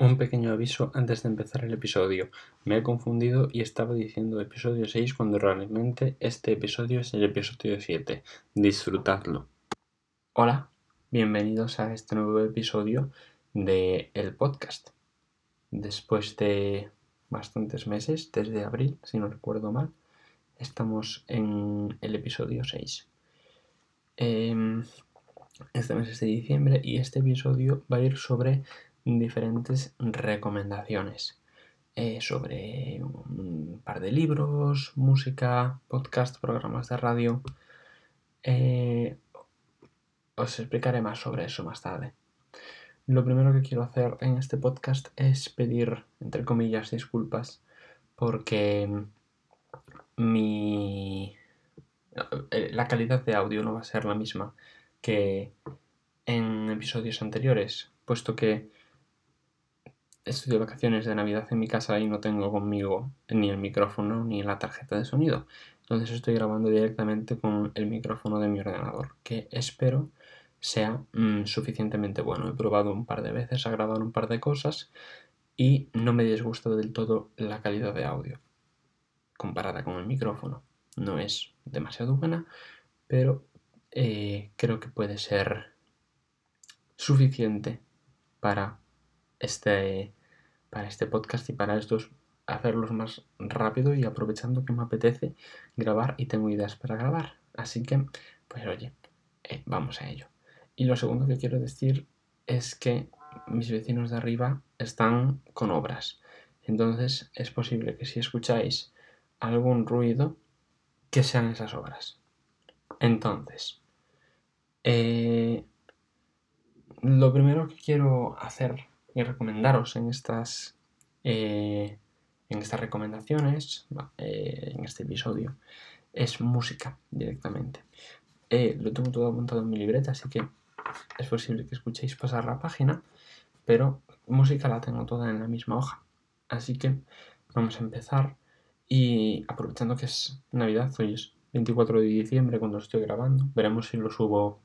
Un pequeño aviso antes de empezar el episodio. Me he confundido y estaba diciendo episodio 6 cuando realmente este episodio es el episodio 7. Disfrutadlo. Hola, bienvenidos a este nuevo episodio de el podcast. Después de bastantes meses, desde abril, si no recuerdo mal, estamos en el episodio 6. Em, este mes es de diciembre y este episodio va a ir sobre diferentes recomendaciones eh, sobre un par de libros, música, podcast, programas de radio. Eh, os explicaré más sobre eso más tarde. Lo primero que quiero hacer en este podcast es pedir, entre comillas, disculpas porque mi eh, la calidad de audio no va a ser la misma que en episodios anteriores, puesto que estoy de vacaciones de Navidad en mi casa y no tengo conmigo ni el micrófono ni la tarjeta de sonido. Entonces estoy grabando directamente con el micrófono de mi ordenador, que espero sea mm, suficientemente bueno. He probado un par de veces a grabar un par de cosas y no me disgusta del todo la calidad de audio comparada con el micrófono. No es demasiado buena, pero eh, creo que puede ser suficiente para este, para este podcast y para estos hacerlos más rápido y aprovechando que me apetece grabar y tengo ideas para grabar. Así que, pues oye, eh, vamos a ello. Y lo segundo que quiero decir es que mis vecinos de arriba están con obras. Entonces es posible que si escucháis algún ruido, que sean esas obras. Entonces, eh, lo primero que quiero hacer y recomendaros en estas, eh, en estas recomendaciones, eh, en este episodio, es música directamente. Eh, lo tengo todo apuntado en mi libreta, así que es posible que escuchéis pasar la página, pero música la tengo toda en la misma hoja. Así que vamos a empezar y aprovechando que es Navidad, hoy es 24 de diciembre cuando estoy grabando, veremos si lo subo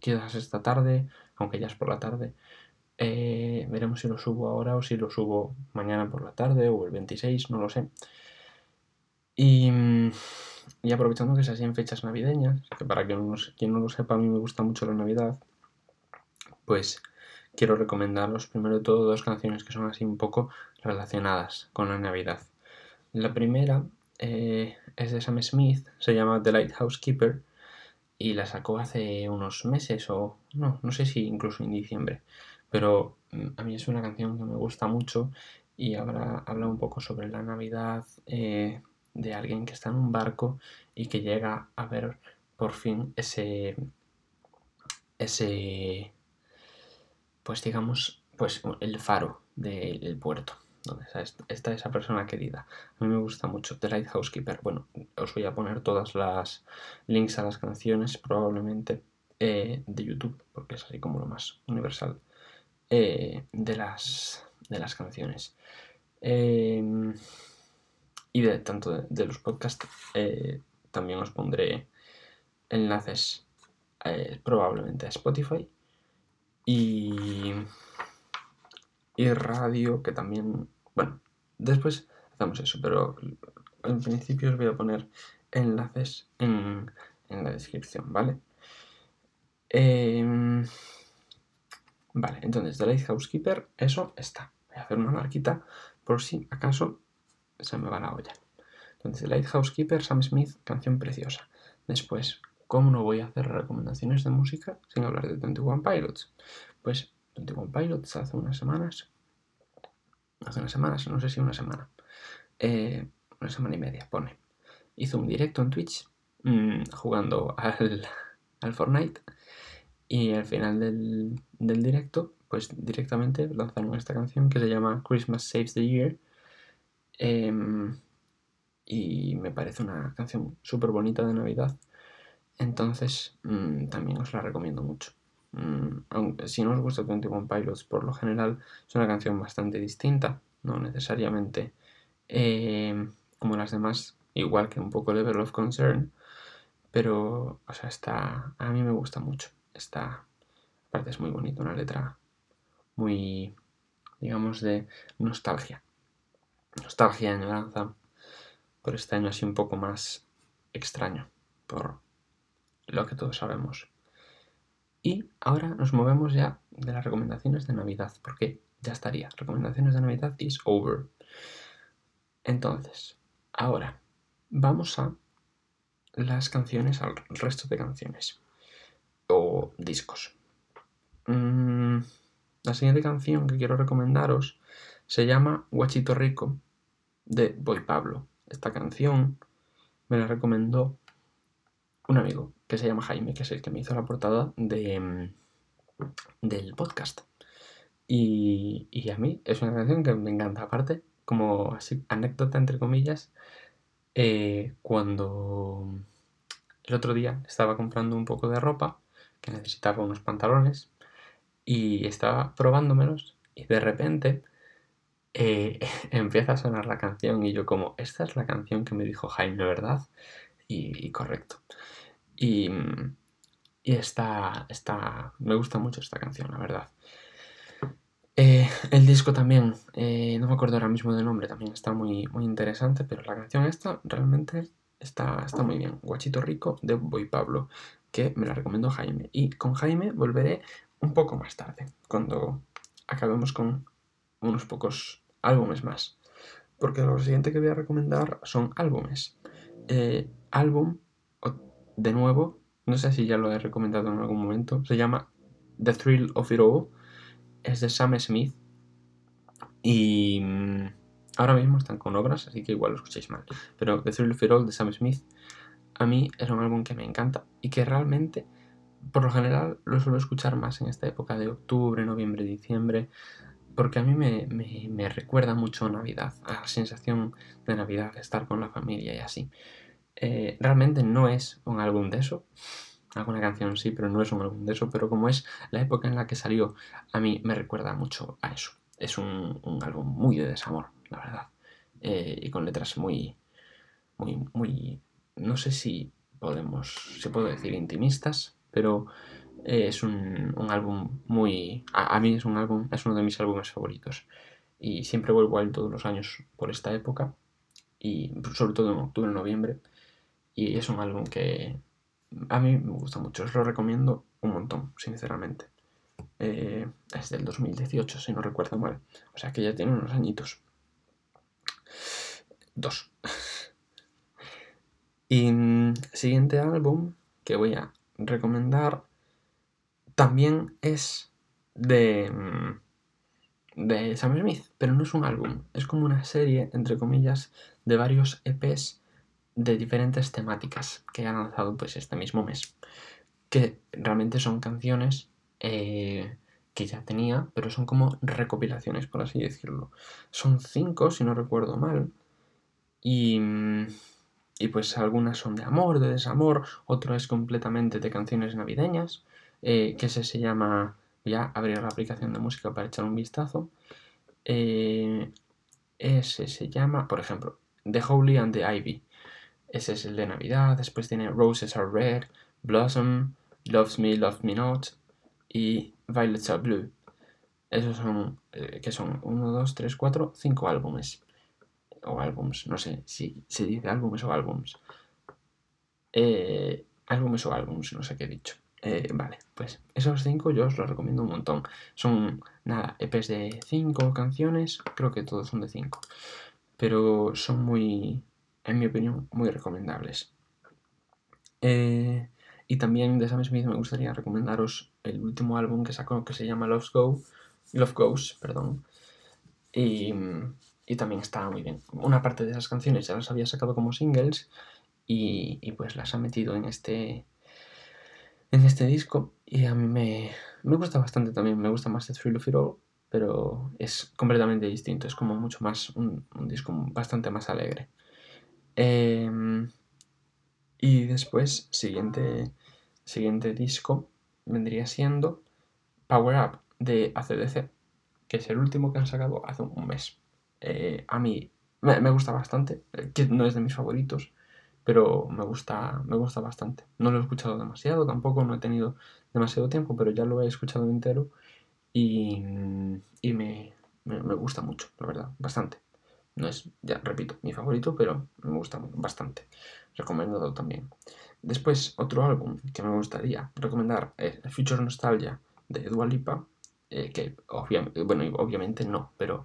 quizás esta tarde, aunque ya es por la tarde, eh, veremos si lo subo ahora o si lo subo mañana por la tarde o el 26, no lo sé. Y, aprovechando que se hacen fechas navideñas, que para quien no, quien no lo sepa, a mí me gusta mucho la Navidad, pues quiero recomendaros primero de todo dos canciones que son así un poco relacionadas con la Navidad. La primera eh, es de Sam Smith, se llama The Lighthouse Keeper y la sacó hace unos meses o no, no sé si incluso en diciembre pero mm, a mí es una canción que me gusta mucho y habla, habla un poco sobre la Navidad eh, de alguien que está en un barco y que llega a ver por fin ese, ese, pues digamos, pues el faro del puerto donde está, esa persona querida. A mí me gusta mucho The Lighthouse Keeper. Bueno, os voy a poner todas las links a las canciones probablemente eh, de YouTube, porque es así como lo más universal eh, de, las, de las canciones. Em, y de tanto de, los podcasts eh, también os pondré enlaces eh, probablemente a Spotify y, y radio que también bueno después hacemos eso pero en principio os voy a poner enlaces en, en la descripción vale eh, Vale, entonces The Lighthouse Keeper, eso está. Voy a hacer una marquita por si acaso se me va la olla. Entonces, The Lighthouse Keeper, Sam Smith, canción preciosa. Después, ¿cómo no voy a hacer recomendaciones de música sin hablar de 21 Pilots? Pues 21 Pilots hace unas semanas, hace unas semanas, no sé si una semana, eh, una semana y media, pone. Hizo un directo en Twitch mmm, jugando al, al Fortnite y al final del, directo, pues directamente lanzaron esta canción que se llama Christmas Saves the Year. Em, y me parece una canción súper bonita de Navidad. Entonces mm, también os la recomiendo mucho. Mm, aunque, si no os gusta 21 Pilots, por lo general es una canción bastante distinta, no necesariamente em, como las demás, igual que un poco Level of Concern, pero o sea, está, a mí me gusta mucho. Está, aparte es muy bonito, una letra muy, digamos, de nostalgia. Nostalgia, añoranza, por este año así un poco más extraño, por lo que todos sabemos. Y ahora nos movemos ya de las recomendaciones de Navidad, porque ya estaría. Recomendaciones de Navidad is over. Entonces, ahora vamos a las canciones, al resto de canciones o discos. Mm, la siguiente canción que quiero recomendaros se llama Guachito Rico de Boy Pablo. Esta canción me la recomendó un amigo que se llama Jaime, que es el que me hizo la portada de, mm, del podcast. Y, y, a mí es una canción que me encanta. Aparte, como así, anécdota entre comillas, eh, cuando el otro día estaba comprando un poco de ropa, que necesitaba unos pantalones, y estaba probándomelos, y de repente eh, empieza a sonar la canción, y yo como, esta es la canción que me dijo Jaime, ¿verdad? Y, correcto. Y, y está, está, me gusta mucho esta canción, la verdad. Eh, el disco también, eh, no me acuerdo ahora mismo del nombre, también está muy, muy interesante, pero la canción esta realmente está, está muy bien. Guachito Rico de Boy Pablo, que me la recomiendo Jaime. Y con Jaime volveré un poco más tarde, cuando acabemos con unos pocos álbumes más. Porque lo siguiente que voy a recomendar son álbumes. Eh, álbum, de nuevo, no sé si ya lo he recomendado en algún momento, se llama The Thrill of It All es de Sam Smith y mm, ahora mismo están con obras, así que igual lo escucháis mal. Pero The Thrill of It All de Sam Smith a mí es un álbum que me encanta y que realmente, por lo general, lo suelo escuchar más en esta época de octubre, noviembre, diciembre, porque a mí me, recuerda mucho a Navidad, a la sensación de Navidad, de estar con la familia y así. Eh, realmente no es un álbum de eso, alguna canción sí, pero no es un álbum de eso, pero como es la época en la que salió, a mí me recuerda mucho a eso. Es un, álbum muy de desamor, la verdad, eh, y con letras muy, muy, muy, no sé si podemos, se puede decir intimistas, pero eh, es un, álbum muy, a, mí es un álbum, es uno de mis álbumes favoritos. Y siempre vuelvo a él todos los años por esta época, y sobre todo en octubre, noviembre. Y es un álbum que, a mí me gusta mucho, os lo recomiendo un montón, sinceramente. Eh, es del 2018, si no recuerdo mal. O sea que ya tiene unos añitos. Dos. Y mm, siguiente álbum que voy a recomendar también es de, mm, de Sam Smith, pero no es un álbum, es como una serie, entre comillas, de varios EPs de diferentes temáticas que han lanzado pues este mismo mes. Que realmente son canciones eh, que ya tenía, pero son como recopilaciones, por así decirlo. Son cinco, si no recuerdo mal. Y, y pues algunas son de amor, de desamor, otro es completamente de canciones navideñas, eh, que ese se llama, ya abrir la aplicación de música para echar un vistazo. Eh, ese se llama, por ejemplo, The Holy and the Ivy, ese es el de Navidad. Después tiene Roses Are Red, Blossom, Loves Me, Love Me Not y Violets Are Blue. Esos son, eh, que son 1, 2, 3, 4, 5 álbumes. O álbums, no sé si se dice álbumes o álbums. Eh, álbumes o álbums, no sé qué he dicho. Eh, vale, pues esos 5 yo os los recomiendo un montón. Son, nada, EPs de 5 canciones, creo que todos son de 5. Pero son muy, en mi opinión, muy recomendables. Eh, y también de Sam Smith me gustaría recomendaros el último álbum que sacó que se llama Love, Go, Love Goes. Perdón. Y, y, también está muy bien. Una parte de esas canciones ya las había sacado como singles y, y pues las ha metido en este, en este disco y a mí me, me gusta bastante también. Me gusta más The Thrill of It All, pero es completamente distinto. Es como mucho más, un, un disco bastante más alegre. Em, y después, siguiente, siguiente disco vendría siendo Power Up de ACDC, que es el último que han sacado hace un mes. Eh, a mí me, gusta bastante, eh, que no es de mis favoritos, pero me gusta, me gusta bastante. No lo he escuchado demasiado, tampoco no he tenido demasiado tiempo, pero ya lo he escuchado entero y, y me, me, gusta mucho, la verdad, bastante. No es, ya repito, mi favorito, pero me gusta bastante. Recomendado también. Después, otro álbum que me gustaría recomendar es Future Nostalgia de Dua Lipa, eh, que bueno, obviamente no, pero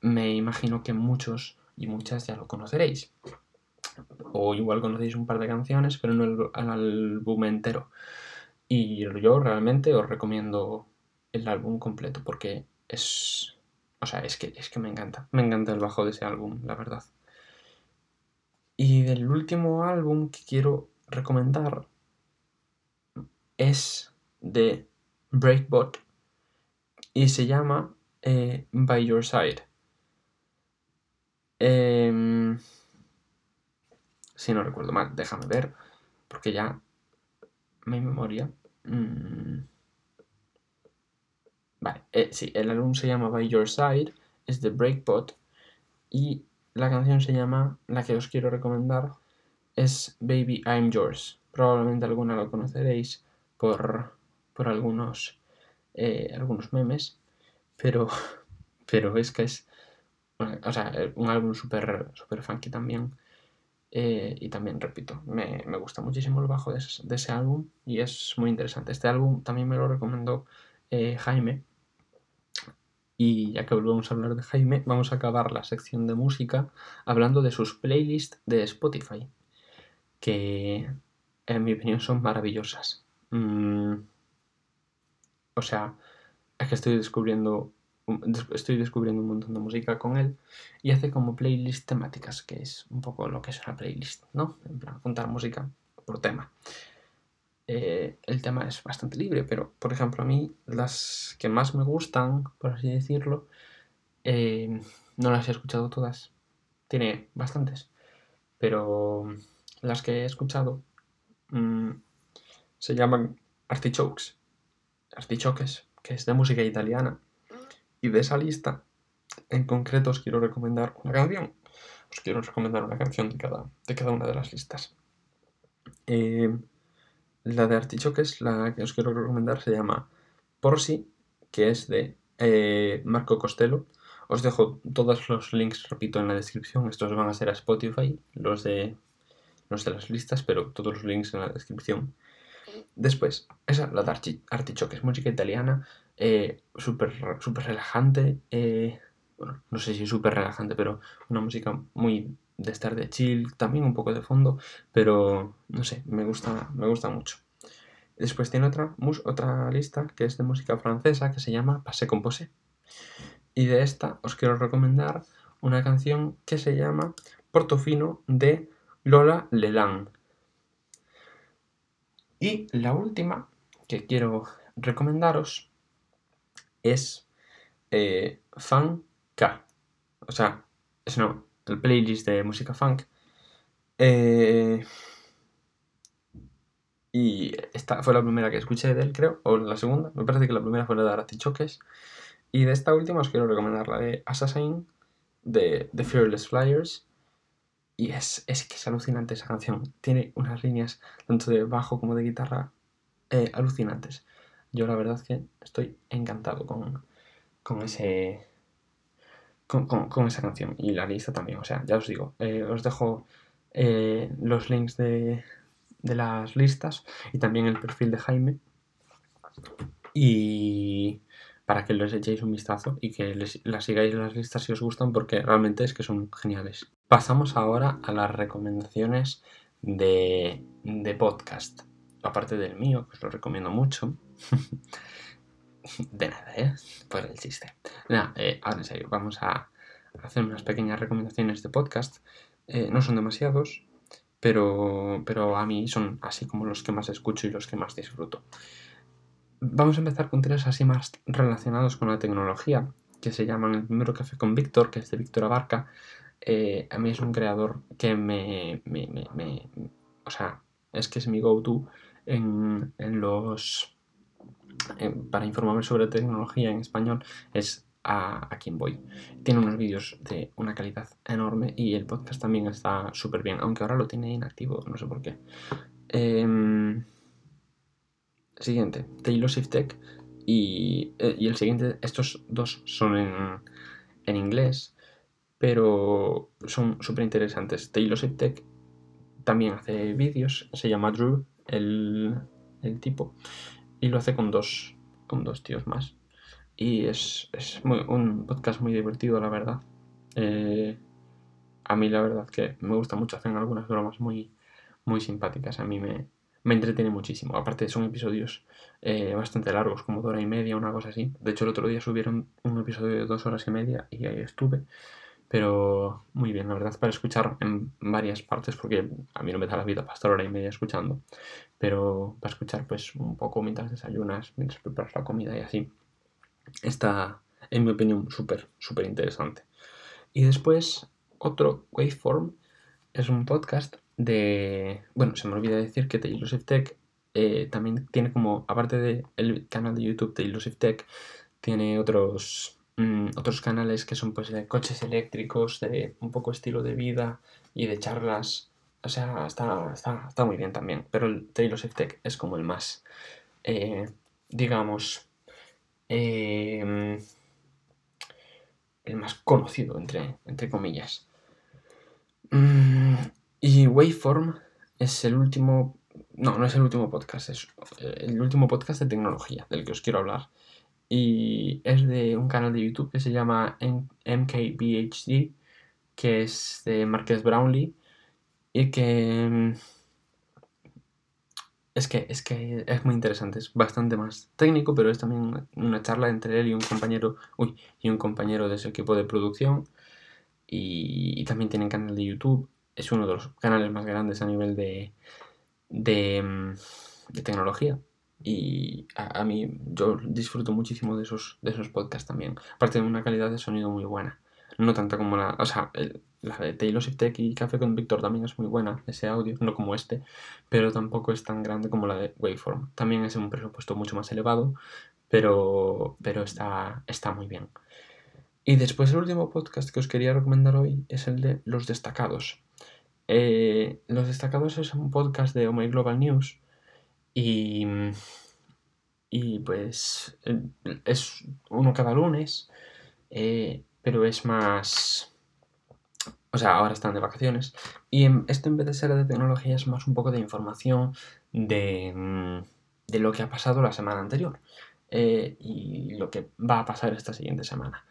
me imagino que muchos y muchas ya lo conoceréis. O igual conocéis un par de canciones, pero no el, álbum entero. Y yo realmente os recomiendo el álbum completo porque es... O sea, es que, es que me encanta. Me encanta el bajo de ese álbum, la verdad. Y del último álbum que quiero recomendar es de Breakbot y se llama eh, By Your Side. Em, si no recuerdo mal, déjame ver, porque ya mi memoria. Mm, vale, eh, sí, el álbum se llama By Your Side, es de Breakbot y la canción se llama, la que os quiero recomendar, es Baby I'm Yours. Probablemente alguna lo conoceréis por, por algunos, eh, algunos memes, pero, pero es que es o sea, un álbum súper super funky también. Eh, y también, repito, me, gusta muchísimo el bajo de ese, álbum y es muy interesante. Este álbum también me lo recomendó eh, Jaime. Y ya que volvemos a hablar de Jaime, vamos a acabar la sección de música hablando de sus playlists de Spotify, que en mi opinión son maravillosas. Mm, o sea, es que estoy descubriendo estoy descubriendo un montón de música con él y hace como playlists temáticas, que es un poco lo que es una playlist, ¿no? En plan, contar música por tema. Eh, el tema es bastante libre, pero por ejemplo a mí las que más me gustan, por así decirlo, eh, no las he escuchado todas. Tiene bastantes, pero las que he escuchado mm, se llaman artichokes, artichoques, que es de música italiana y de esa lista, en concreto, os quiero recomendar una canción. Os quiero recomendar una canción de cada, de cada una de las listas. Eh, la de Artichoques, la que os quiero recomendar, se llama Porsi, que es de eh, Marco Costello. Os dejo todos los links, repito, en la descripción. Estos van a ser a Spotify, los de, los de las listas, pero todos los links en la descripción. Después, esa, la de Artichoques, música italiana, eh, súper super relajante. Eh, bueno, no sé si súper relajante, pero una música muy de estar de chill, también un poco de fondo, pero no sé, me gusta, me gusta mucho. Después tiene otra, otra lista que es de música francesa que se llama Passé Composé. Y de esta os quiero recomendar una canción que se llama Portofino de Lola Leland. Y la última que quiero recomendaros es eh, Funk K. O sea, es no, el playlist de música funk. Eh, y esta fue la primera que escuché de él, creo, o la segunda. Me parece que la primera fue la de Aratichoques. Y de esta última os quiero recomendar la de Assassin, de The Fearless Flyers. Y es, es que es alucinante esa canción. Tiene unas líneas tanto de bajo como de guitarra eh, alucinantes. Yo la verdad que estoy encantado con, con ese... Con, esa canción y la lista también. O sea, ya os digo, eh, os dejo eh, los links de, de las listas y también el perfil de Jaime. Y para que les echéis un vistazo y que las sigáis las listas si os gustan porque realmente es que son geniales. Pasamos ahora a las recomendaciones de, de podcast. Aparte del mío, que os lo recomiendo mucho. de nada, ¿eh? Por el chiste. Nada, eh, ahora en serio, vamos a hacer unas pequeñas recomendaciones de podcast. Eh, no son demasiados, pero, pero a mí son así como los que más escucho y los que más disfruto. Vamos a empezar con tres así más relacionados con la tecnología, que se llaman el primero Café con Víctor, que es de Víctor Abarca. Eh, a mí es un creador que me, me, me, O sea, es que es mi go-to en, en los eh, para informarme sobre tecnología en español es a, quien voy. Tiene unos vídeos de una calidad enorme y el podcast también está súper bien, aunque ahora lo tiene inactivo, no sé por qué. Em, siguiente, Taylor Swift Tech. Y, eh, y el siguiente, estos dos son en, en inglés, pero son súper interesantes. Taylor Swift Tech también hace vídeos, se llama Drew, el, el, tipo, y lo hace con dos, con dos tíos más. Y es, es muy, un podcast muy divertido, la verdad. Eh, a mí la verdad que me gusta mucho, hacen algunas bromas muy, muy simpáticas, a mí me, me entretiene muchísimo. Aparte son episodios eh, bastante largos, como de hora y media, una cosa así. De hecho el otro día subieron un episodio de dos horas y media y ahí estuve. Pero muy bien, la verdad, para escuchar en varias partes, porque a mí no me da la vida para estar hora y media escuchando, pero para escuchar pues un poco mientras desayunas, mientras preparas la comida y así, está, en mi opinión, súper, súper interesante. Y después, otro Waveform es un podcast de... Bueno, se me olvida decir que Taylor Swift Tech eh, también tiene como, aparte del canal de YouTube de Illusive Tech, tiene otros Mm, otros canales que son pues de coches eléctricos, de un poco estilo de vida y de charlas. O sea, está, está, muy bien también. Pero el Taylor of Tech es como el más, eh, digamos, em, el más conocido, entre, entre comillas. Mm, y Waveform es el último, no, no es el último podcast, es el último podcast de tecnología del que os quiero hablar y es de un canal de YouTube que se llama MKBHD, que es de Marques Brownlee y que mm, es que es que es muy interesante, es bastante más técnico, pero es también una charla entre él y un compañero, uy, y un compañero de su equipo de producción y, también tiene canal de YouTube, es uno de los canales más grandes a nivel de de, mm, de tecnología y a, mí yo disfruto muchísimo de esos, de esos podcasts también. Aparte de una calidad de sonido muy buena. No tanto como la... O sea, la de Taylor Swift y Café con Víctor también es muy buena, ese audio, no como este, pero tampoco es tan grande como la de Waveform. También es un presupuesto mucho más elevado, pero, pero está, está muy bien. Y después el último podcast que os quería recomendar hoy es el de Los Destacados. Eh, Los Destacados es un podcast de Oh Global News y, y pues eh, es uno cada lunes, eh, pero es más... O sea, ahora están de vacaciones. Y esto en vez de ser de tecnología es más un poco de información de, mm, de lo que ha pasado la semana anterior. Eh, y lo que va a pasar esta siguiente semana.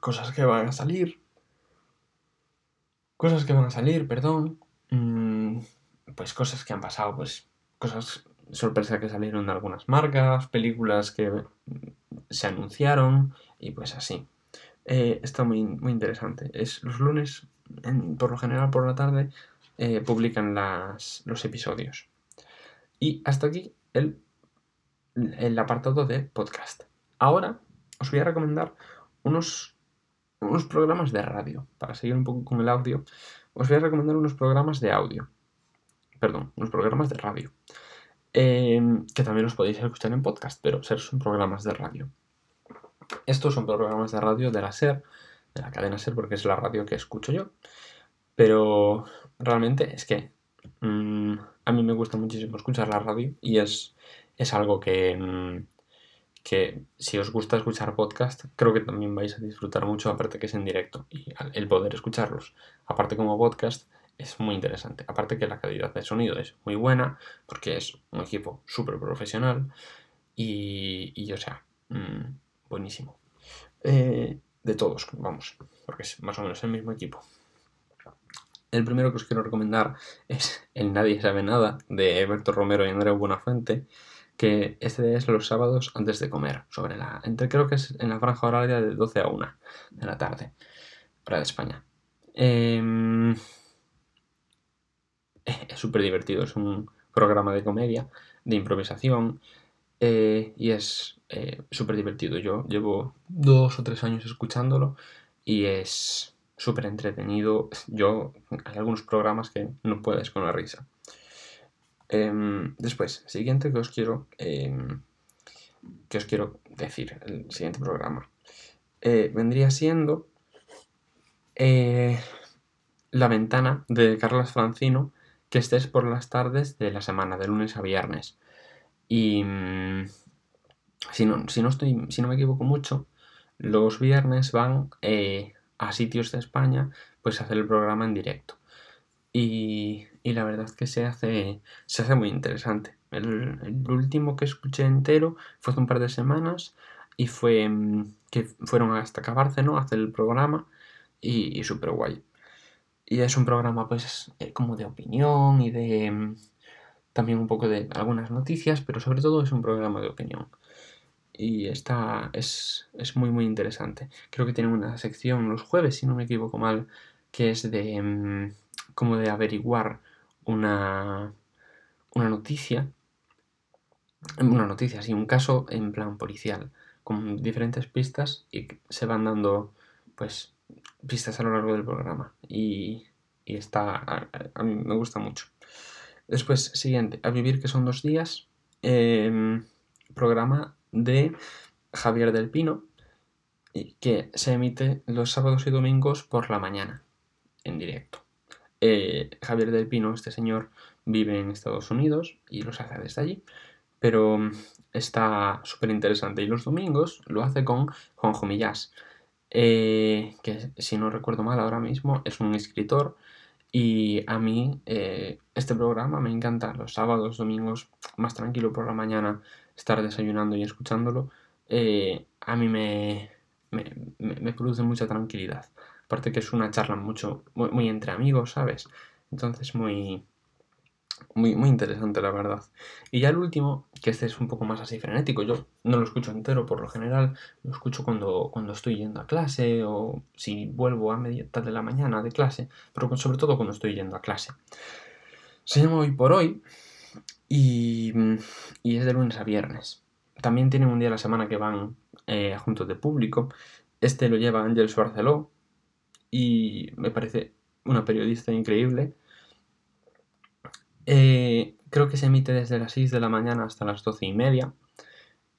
cosas que van a salir. Cosas que van a salir, perdón. Mm, pues cosas que han pasado, pues cosas sorpresas que salieron de algunas marcas, películas que se anunciaron y pues así. Eh, está muy, muy interesante. Es los lunes, por lo general por la tarde, eh, publican las, los episodios. Y hasta aquí el, el apartado de podcast. Ahora os voy a recomendar unos, unos programas de radio. Para seguir un poco con el audio, os voy a recomendar unos programas de audio. Perdón, unos programas de radio. Em, que también los podéis escuchar en podcast, pero ser son programas de radio. Estos son programas de radio de la SER, de la cadena SER, porque es la radio que escucho yo. Pero realmente es que mm, a mí me gusta muchísimo escuchar la radio y es, es algo que, mm, que si os gusta escuchar podcast, creo que también vais a disfrutar mucho, aparte que es en directo y el poder escucharlos, aparte como podcast, es muy interesante. Aparte que la calidad de sonido es muy buena, porque es un equipo súper profesional y, y, o sea, mm, buenísimo. Eh, de todos, vamos, porque es más o menos el mismo equipo. El primero que os quiero recomendar es El Nadie Sabe Nada de Berto Romero y Andreu Buenafuente, que este es los sábados antes de comer, sobre la, entre creo que es en la franja horaria de 12 a 1 de la tarde, para de España. Eh, es súper divertido, es un programa de comedia, de improvisación eh, y es eh, súper divertido. Yo llevo dos o tres años escuchándolo y es súper entretenido. Yo, hay algunos programas que no puedes con la risa. Em, después, siguiente que os quiero em, que os quiero decir, el siguiente programa. Eh, vendría siendo La ventana de Carlos Francino que estés por las tardes de la semana, de lunes a viernes. Y, mm, si no, si no, me equivoco mucho, los viernes van eh, a sitios de España pues a hacer el programa en directo. Y, la verdad es que se hace, se hace muy interesante. El, último que escuché entero fue hace un par de semanas y fue mm, que fueron hasta ¿no? a hacer el programa y, y súper guay. Y es un programa pues eh, como de opinión y de mm, también un poco de algunas noticias, pero sobre todo es un programa de opinión. Y está, es, es muy muy interesante. Creo que tiene una sección los jueves, si no me equivoco mal, que es de mm, como de averiguar una, una noticia, una noticia, sí, un caso en plan policial, con diferentes pistas y se van dando pues pistas a lo largo del programa y, está, a, mí me gusta mucho. Después, siguiente, a vivir que son dos días, em, programa de Javier del Pino, que se emite los sábados y domingos por la mañana, en directo. Eh, Javier del Pino, este señor, vive en Estados Unidos y los hace desde allí, pero está súper interesante. Y los domingos lo hace con Juanjo Millás, eh, que si no recuerdo mal ahora mismo es un escritor y a mí eh, este programa me encanta. Los sábados, domingos, más tranquilo por la mañana, estar desayunando y escuchándolo, eh, a mí me, me, produce mucha tranquilidad. Aparte que es una charla mucho, muy entre amigos, ¿sabes? Entonces muy, muy, muy interesante, la verdad. Y ya el último, que este es un poco más así frenético, yo no lo escucho entero por lo general, lo escucho cuando, cuando estoy yendo a clase o si vuelvo a media tarde de la mañana de clase, pero sobre todo cuando estoy yendo a clase. Se llama Hoy por Hoy y, y es de lunes a viernes. También tienen un día a la semana que van eh, juntos de público. Este lo lleva Ángel Barceló y me parece una periodista increíble eh, creo que se emite desde las 6 de la mañana hasta las 12 y media.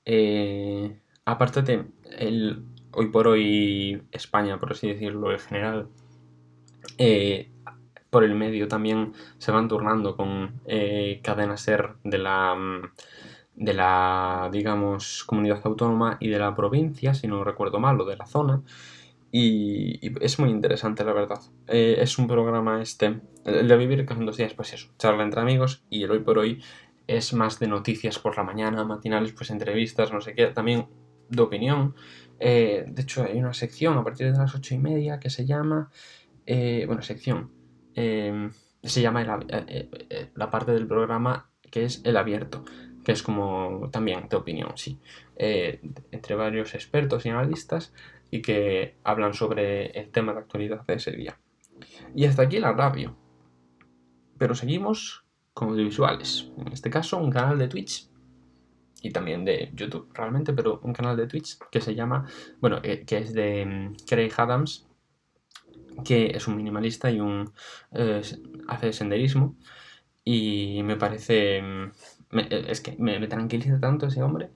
Eh, aparte el hoy por hoy España, por así decirlo, en general, eh, por el medio también se van turnando con cadena ser de la de la digamos comunidad autónoma y de la provincia, si no recuerdo mal, o de la zona. Y, es muy interesante, la verdad. Eh, es un programa este, el de vivir que dos días, pues eso, charla entre amigos y el hoy por hoy es más de noticias por la mañana, matinales, pues entrevistas, no sé qué, también de opinión. Eh, de hecho, hay una sección a partir de las ocho y media que se llama, eh, bueno, sección, se llama la parte del programa que es el abierto, que es como también de opinión, sí, entre varios expertos y analistas y que hablan sobre el tema de actualidad de ese día. Y hasta aquí la radio. Pero seguimos con audiovisuales. En este caso, un canal de Twitch y también de YouTube realmente, pero un canal de Twitch que se llama, bueno, eh, que es de mm, Craig Adams, que es un minimalista y un eh, hace senderismo y me parece, mm, eh, es que me, tranquiliza tanto ese hombre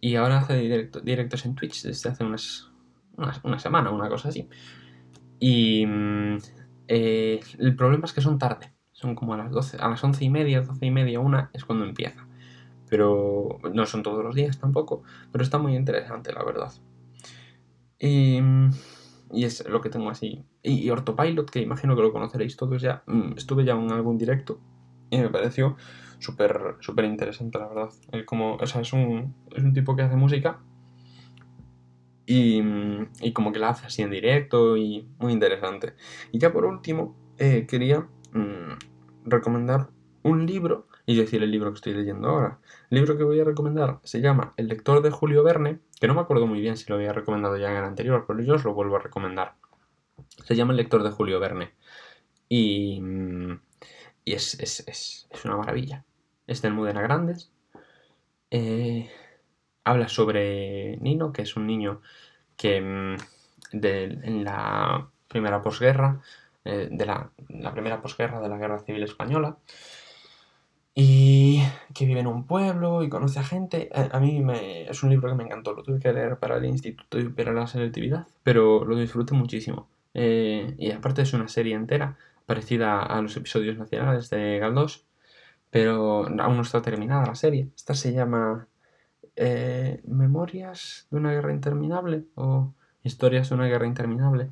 y ahora hace directos en Twitch desde hace unas una, semana, una cosa así. Y mm, eh, el problema es que son tarde, son como a las 12, a las 11 y media, 12 y media, una es cuando empieza. Pero no son todos los días tampoco, pero está muy interesante, la verdad. Y, mm, y es lo que tengo así. Y, y, Ortopilot, que imagino que lo conoceréis todos ya, mm, estuve ya en algún directo y me pareció súper interesante, la verdad. como, o sea, es un, es un tipo que hace música y, como que la hace así en directo y muy interesante. Y ya por último, eh, quería mm, recomendar un libro y decir el libro que estoy leyendo ahora. El libro que voy a recomendar se llama El lector de Julio Verne, que no me acuerdo muy bien si lo había recomendado ya en el anterior, pero yo os lo vuelvo a recomendar. Se llama El lector de Julio Verne. Y, mm, y es, es, es, es, una maravilla. Es del Mudena Grandes. Eh, habla sobre Nino, que es un niño que mm, en la primera posguerra, eh, de la, primera posguerra de la Guerra Civil Española, y que vive en un pueblo y conoce a gente. A, mí me, es un libro que me encantó, lo tuve que leer para el instituto y para la selectividad, pero lo disfruté muchísimo. Eh, y aparte es una serie entera, parecida a los episodios nacionales de Galdós, pero aún no está terminada la serie. Esta se llama eh, Memorias de una guerra interminable o Historias de una guerra interminable.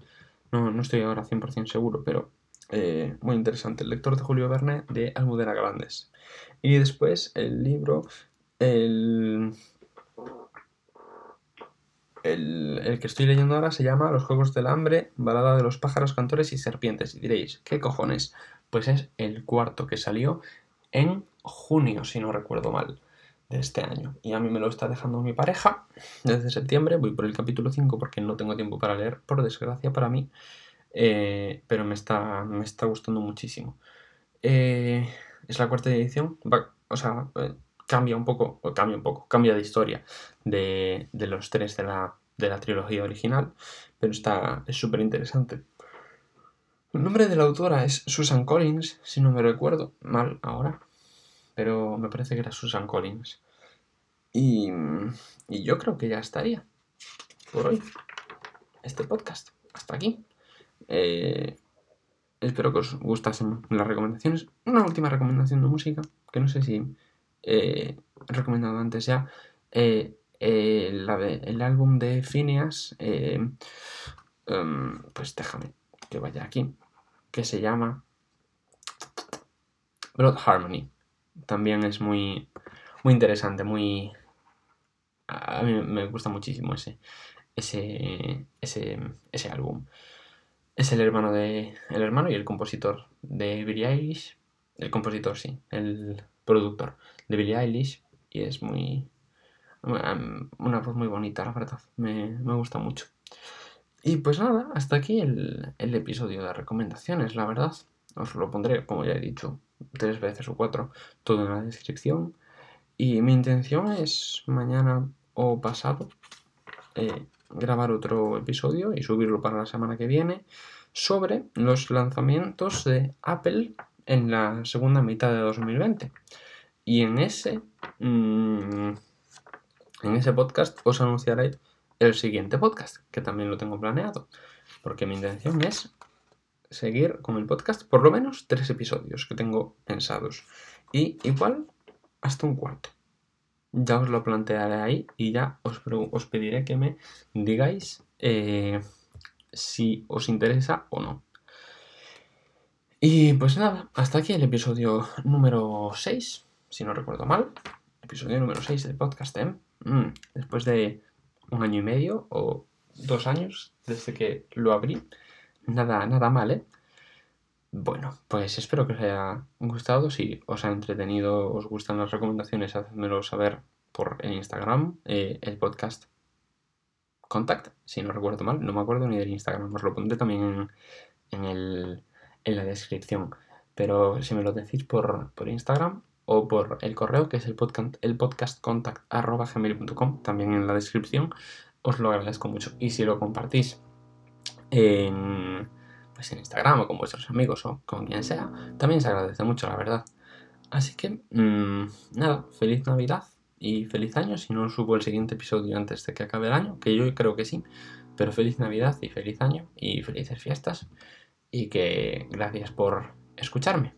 No, no estoy ahora 100% seguro, pero eh, muy interesante. El lector de Julio Verne de Almudena Grandes. Y después el libro, el, el, que estoy leyendo ahora se llama Los Juegos del Hambre, Balada de los pájaros, cantores y serpientes. Y diréis, ¿qué cojones? Pues es el cuarto que salió en junio, si no recuerdo mal, de este año. Y a mí me lo está dejando mi pareja desde septiembre. Voy por el capítulo 5 porque no tengo tiempo para leer, por desgracia para mí. Eh, pero me está, me está gustando muchísimo. Eh, es la cuarta edición, o sea, eh, cambia un poco, o cambia un poco, cambia de historia de, los tres de la, de la, trilogía original, pero está, es súper interesante. El nombre de la autora es Susan Collins, si no me recuerdo mal ahora, pero me parece que era Susan Collins. Y, y yo creo que ya estaría por hoy este podcast. Hasta aquí. Eh, espero que os gustasen las recomendaciones. Una última recomendación de música, que no sé si he recomendado antes ya. Eh, eh, el álbum de Phineas, em, pues déjame que vaya aquí, que se llama Blood Harmony. También es muy, muy interesante, muy... A mí me gusta muchísimo ese, ese, ese, ese álbum. Es el hermano de. El hermano y el compositor de Billie Eilish. El compositor, sí. El productor de Billie Eilish. Y es muy. Una voz muy bonita, la verdad. Me, gusta mucho. Y pues nada, hasta aquí el, episodio de recomendaciones, la verdad. Os lo pondré, como ya he dicho, tres veces o cuatro, todo en la descripción. Y mi intención es mañana o pasado eh, grabar otro episodio y subirlo para la semana que viene sobre los lanzamientos de Apple en la segunda mitad de 2020. Y en ese, mm, en ese podcast os anunciaré el siguiente podcast, que también lo tengo planeado, porque mi intención es seguir con el podcast por lo menos tres episodios que tengo pensados. Y igual hasta un cuarto ya os lo plantearé ahí y ya os, os pediré que me digáis eh, si os interesa o no. Y pues nada, hasta aquí el episodio número 6, si no recuerdo mal. Episodio número 6 del podcast, ¿eh? Mm, después de un año y medio o dos años desde que lo abrí. Nada, nada mal, ¿eh? Bueno, pues espero que os haya gustado. Si os ha entretenido, os gustan las recomendaciones, hacedmelo saber por el Instagram, eh, el podcast Contact, si no recuerdo mal. No me acuerdo ni del Instagram, os lo pondré también en, el, en la descripción. Pero si me lo decís por, por Instagram o por el correo, que es el podcast, el podcastcontact.gmail.com, también en la descripción, os lo agradezco mucho. Y si lo compartís en pues en Instagram o con vuestros amigos o con quien sea, también se agradece mucho, la verdad. Así que, mm, nada, feliz Navidad y feliz año. Si no subo el siguiente episodio antes de que acabe el año, que yo creo que sí, pero feliz Navidad y feliz año y felices fiestas. Y que gracias por escucharme.